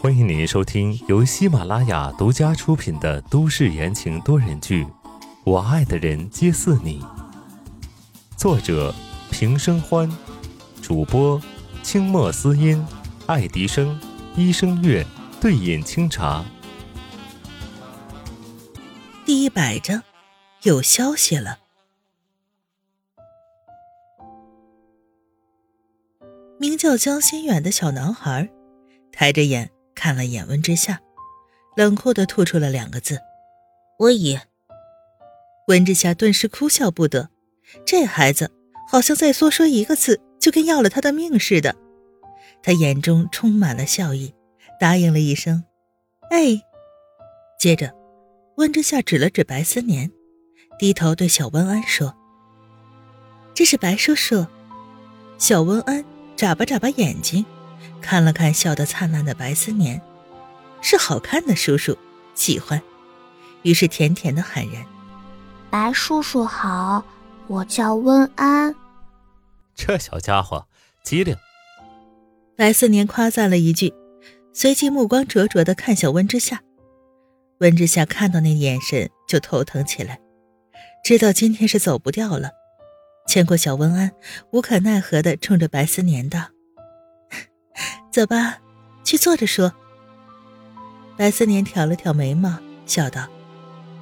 欢迎您收听由喜马拉雅独家出品的都市言情多人剧《我爱的人皆似你》，作者平生欢，主播清墨思音、爱迪生、一生月、对饮清茶。第一百章，有消息了。名叫江心远的小男孩，抬着眼。看了眼温之夏，冷酷的吐出了两个字：“我已。”温之夏顿时哭笑不得，这孩子好像再多说一个字，就跟要了他的命似的。他眼中充满了笑意，答应了一声：“哎。”接着，温之夏指了指白思年，低头对小温安说：“这是白叔叔。”小温安眨巴眨巴眼睛。看了看笑得灿烂的白思年，是好看的叔叔，喜欢，于是甜甜的喊人：“白叔叔好，我叫温安。”这小家伙机灵。白思年夸赞了一句，随即目光灼灼的看向温之夏。温之夏看到那眼神就头疼起来，知道今天是走不掉了，牵过小温安，无可奈何的冲着白思年道。走吧，去坐着说。白思年挑了挑眉毛，笑道：“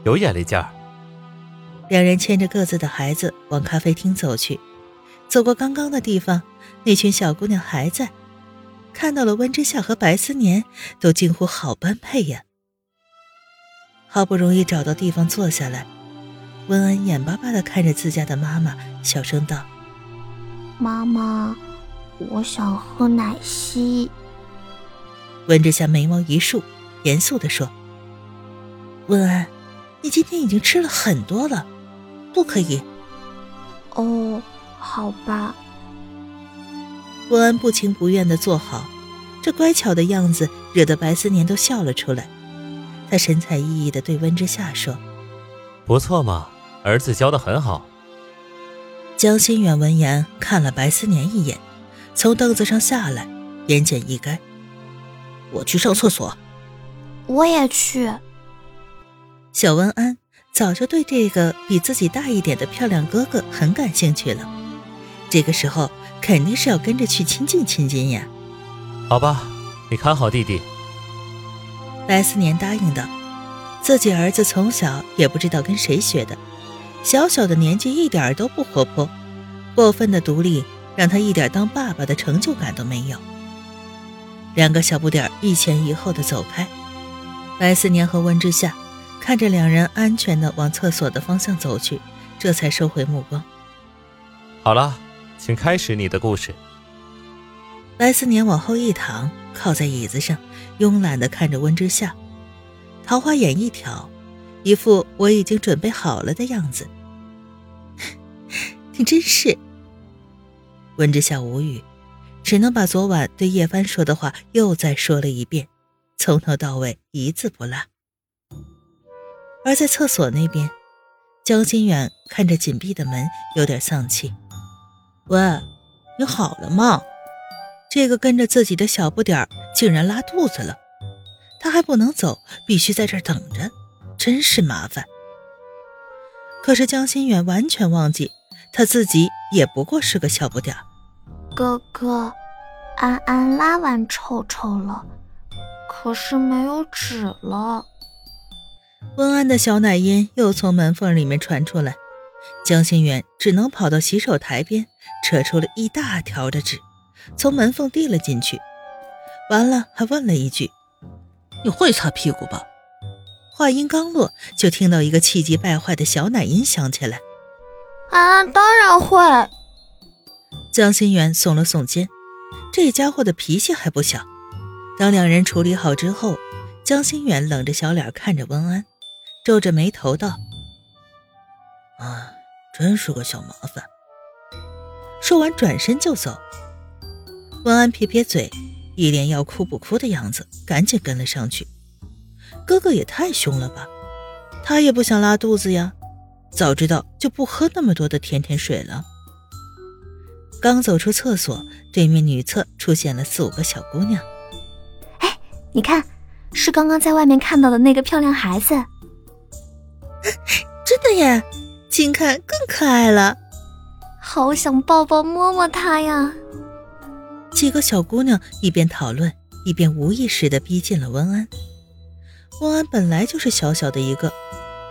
有眼力劲儿。”两人牵着各自的孩子往咖啡厅走去。走过刚刚的地方，那群小姑娘还在，看到了温之夏和白思年，都惊呼：“好般配呀！”好不容易找到地方坐下来，温安眼巴巴的看着自家的妈妈，小声道：“妈妈。”我想喝奶昔。温之夏眉毛一竖，严肃的说：“温安，你今天已经吃了很多了，不可以。”哦，好吧。温安不情不愿的坐好，这乖巧的样子惹得白思年都笑了出来。他神采奕奕的对温之夏说：“不错嘛，儿子教的很好。”江心远闻言看了白思年一眼。从凳子上下来，言简意赅。我去上厕所。我也去。小文安早就对这个比自己大一点的漂亮哥哥很感兴趣了，这个时候肯定是要跟着去亲近亲近呀。好吧，你看好弟弟。白思年答应道。自己儿子从小也不知道跟谁学的，小小的年纪一点都不活泼，过分的独立。让他一点当爸爸的成就感都没有。两个小不点一前一后的走开，白思年和温之夏看着两人安全的往厕所的方向走去，这才收回目光。好了，请开始你的故事。白思年往后一躺，靠在椅子上，慵懒的看着温之夏，桃花眼一挑，一副我已经准备好了的样子。你真是。温之夏无语，只能把昨晚对叶帆说的话又再说了一遍，从头到尾一字不落。而在厕所那边，江心远看着紧闭的门，有点丧气：“喂，你好了吗？这个跟着自己的小不点儿竟然拉肚子了，他还不能走，必须在这儿等着，真是麻烦。”可是江心远完全忘记。他自己也不过是个小不点儿。哥哥，安安拉完臭臭了，可是没有纸了。温安的小奶音又从门缝里面传出来，江心远只能跑到洗手台边，扯出了一大条的纸，从门缝递了进去。完了，还问了一句：“你会擦屁股吧？”话音刚落，就听到一个气急败坏的小奶音响起来。啊，当然会。江心远耸了耸肩，这家伙的脾气还不小。当两人处理好之后，江心远冷着小脸看着温安，皱着眉头道：“啊，真是个小麻烦。”说完转身就走。温安撇撇嘴，一脸要哭不哭的样子，赶紧跟了上去。哥哥也太凶了吧，他也不想拉肚子呀。早知道就不喝那么多的甜甜水了。刚走出厕所，对面女厕出现了四五个小姑娘。哎，你看，是刚刚在外面看到的那个漂亮孩子。真的耶，近看更可爱了，好想抱抱摸摸她呀！几个小姑娘一边讨论，一边无意识的逼近了温安。温安本来就是小小的一个，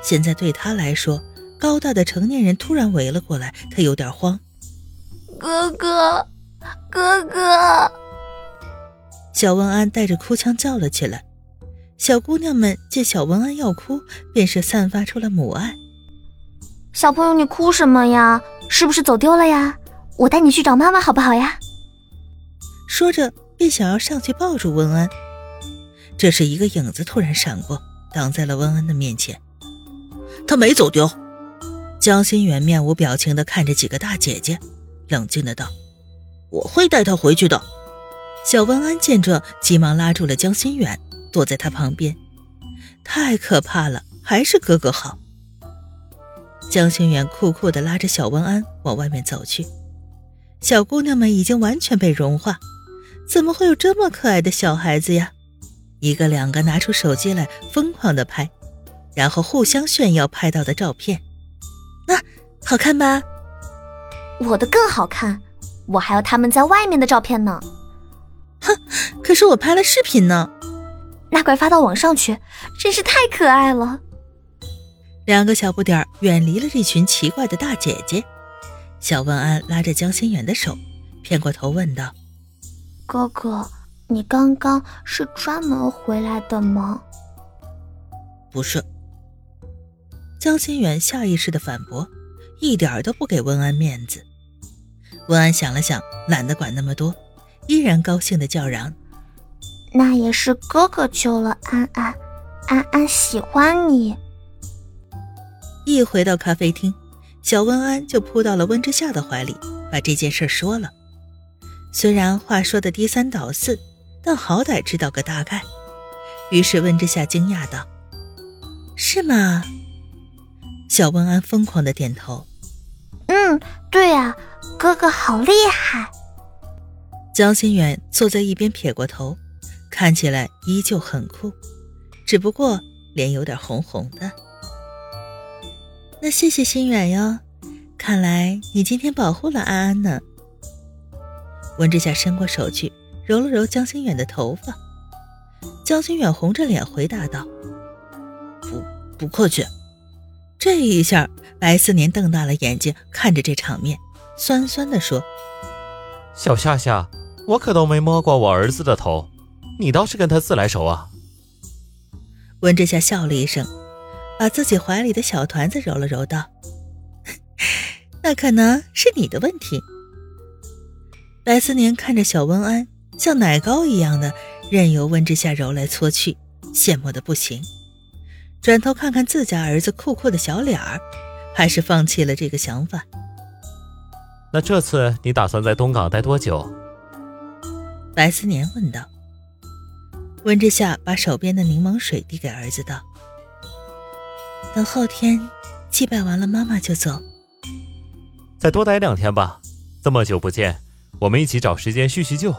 现在对他来说，高大的成年人突然围了过来，他有点慌。哥哥，哥哥！小温安带着哭腔叫了起来。小姑娘们见小温安要哭，便是散发出了母爱。小朋友，你哭什么呀？是不是走丢了呀？我带你去找妈妈好不好呀？说着，便想要上去抱住温安。这时，一个影子突然闪过，挡在了温安的面前。他没走丢。江心远面无表情地看着几个大姐姐，冷静的道：“我会带他回去的。”小温安见状，急忙拉住了江心远，躲在他旁边。太可怕了，还是哥哥好。江心远酷酷地拉着小温安往外面走去。小姑娘们已经完全被融化，怎么会有这么可爱的小孩子呀？一个两个拿出手机来疯狂的拍，然后互相炫耀拍到的照片。啊，好看吧？我的更好看，我还有他们在外面的照片呢。哼，可是我拍了视频呢。那快发到网上去，真是太可爱了。两个小不点儿远离了这群奇怪的大姐姐。小文安拉着江心远的手，偏过头问道：“哥哥。”你刚刚是专门回来的吗？不是。江心远下意识的反驳，一点都不给温安面子。温安想了想，懒得管那么多，依然高兴的叫嚷：“那也是哥哥救了安安，安安喜欢你。”一回到咖啡厅，小温安就扑到了温之夏的怀里，把这件事说了。虽然话说的低三倒四。但好歹知道个大概，于是温之夏惊讶道：“是吗？”小温安疯狂的点头：“嗯，对呀，哥哥好厉害。”江心远坐在一边撇过头，看起来依旧很酷，只不过脸有点红红的。那谢谢心远哟，看来你今天保护了安安呢。温之夏伸过手去。揉了揉江心远的头发，江心远红着脸回答道：“不，不客气。”这一下，白思年瞪大了眼睛看着这场面，酸酸的说：“小夏夏，我可都没摸过我儿子的头，你倒是跟他自来熟啊。”温之夏笑了一声，把自己怀里的小团子揉了揉，道：“ 那可能是你的问题。”白思年看着小温安。像奶糕一样的，任由温之夏揉来搓去，羡慕的不行。转头看看自家儿子酷酷的小脸儿，还是放弃了这个想法。那这次你打算在东港待多久？白思年问道。温之夏把手边的柠檬水递给儿子道：“等后天祭拜完了，妈妈就走。再多待两天吧。这么久不见，我们一起找时间叙叙旧。”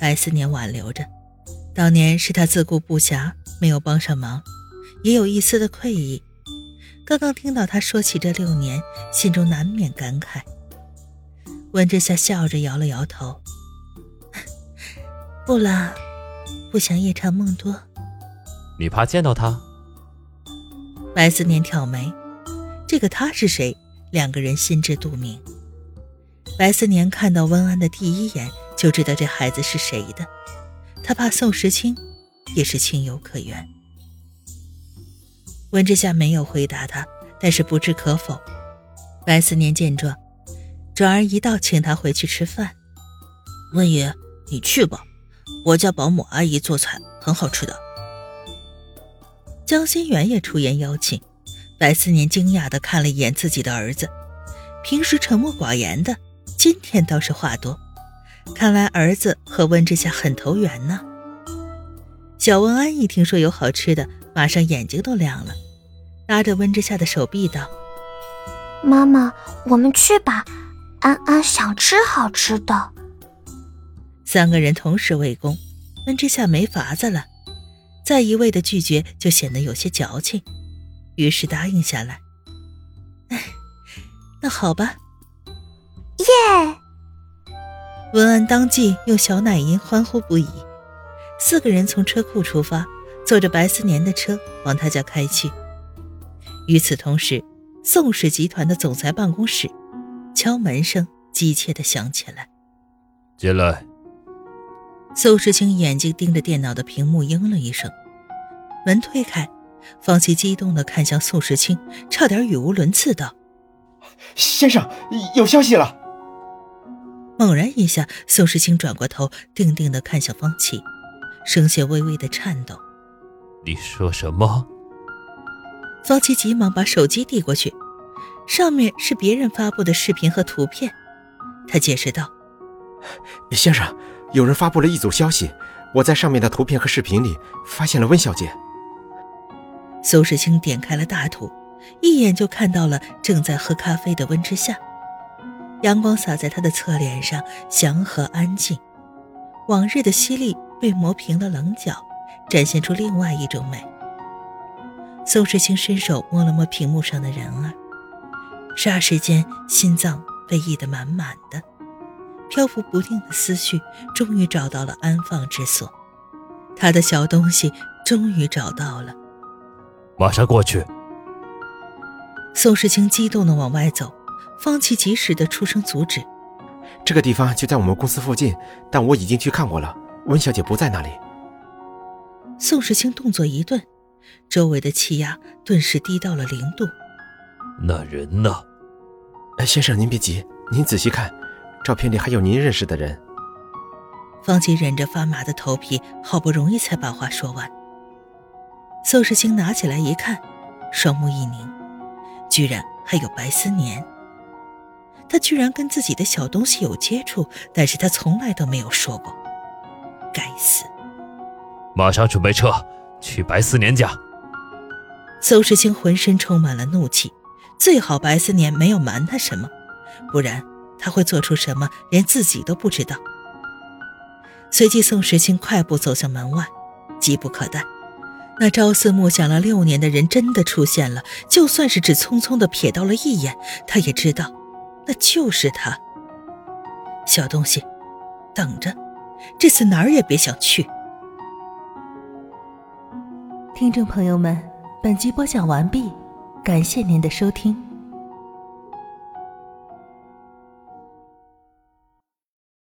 白思年挽留着，当年是他自顾不暇，没有帮上忙，也有一丝的愧意。刚刚听到他说起这六年，心中难免感慨。温之夏笑着摇了摇头：“ 不了，不想夜长梦多。”你怕见到他？白思年挑眉，这个他是谁？两个人心知肚明。白思年看到温安的第一眼。就知道这孩子是谁的，他怕宋时清，也是情有可原。温之夏没有回答他，但是不置可否。白思年见状，转而一道请他回去吃饭。温爷，你去吧，我家保姆阿姨做菜很好吃的。江心远也出言邀请。白思年惊讶地看了一眼自己的儿子，平时沉默寡言的，今天倒是话多。看来儿子和温之夏很投缘呢。小温安一听说有好吃的，马上眼睛都亮了，拉着温之夏的手臂道：“妈妈，我们去吧，安安想吃好吃的。三个人同时围攻，温之夏没法子了，再一味的拒绝就显得有些矫情，于是答应下来。哎，那好吧。耶！文安当即用小奶音欢呼不已。四个人从车库出发，坐着白思年的车往他家开去。与此同时，宋氏集团的总裁办公室，敲门声急切的响起来。进来。宋时清眼睛盯着电脑的屏幕，应了一声。门推开，方琦激动的看向宋时清，差点语无伦次道：“先生，有消息了。”猛然一下，宋世清转过头，定定的看向方琦，声线微微的颤抖：“你说什么？”方琦急忙把手机递过去，上面是别人发布的视频和图片。他解释道：“先生，有人发布了一组消息，我在上面的图片和视频里发现了温小姐。”苏世清点开了大图，一眼就看到了正在喝咖啡的温之夏。阳光洒在他的侧脸上，祥和安静，往日的犀利被磨平了棱角，展现出另外一种美。宋时清伸手摸了摸屏幕上的人儿，霎时间心脏被溢得满满的，漂浮不定的思绪终于找到了安放之所，他的小东西终于找到了。马上过去。宋时清激动地往外走，方琦及时的出声阻止。这个地方就在我们公司附近，但我已经去看过了，温小姐不在那里。宋时清动作一顿。周围的气压顿时低到了零度。那人呢？哎，先生，您别急，您仔细看，照片里还有您认识的人。方琦忍着发麻的头皮，好不容易才把话说完。宋时清拿起来一看，双目一凝，居然还有白思年。他居然跟自己的小东西有接触，但是他从来都没有说过。该死！马上准备撤。去白思年家。邹时清浑身充满了怒气，最好白思年没有瞒他什么，不然他会做出什么，连自己都不知道。随即，宋时清快步走向门外，急不可待。那朝思暮想了六年的人真的出现了，就算是只匆匆的瞥到了一眼，他也知道，那就是他。小东西，等着，这次哪儿也别想去。听众朋友们，本集播讲完毕，感谢您的收听。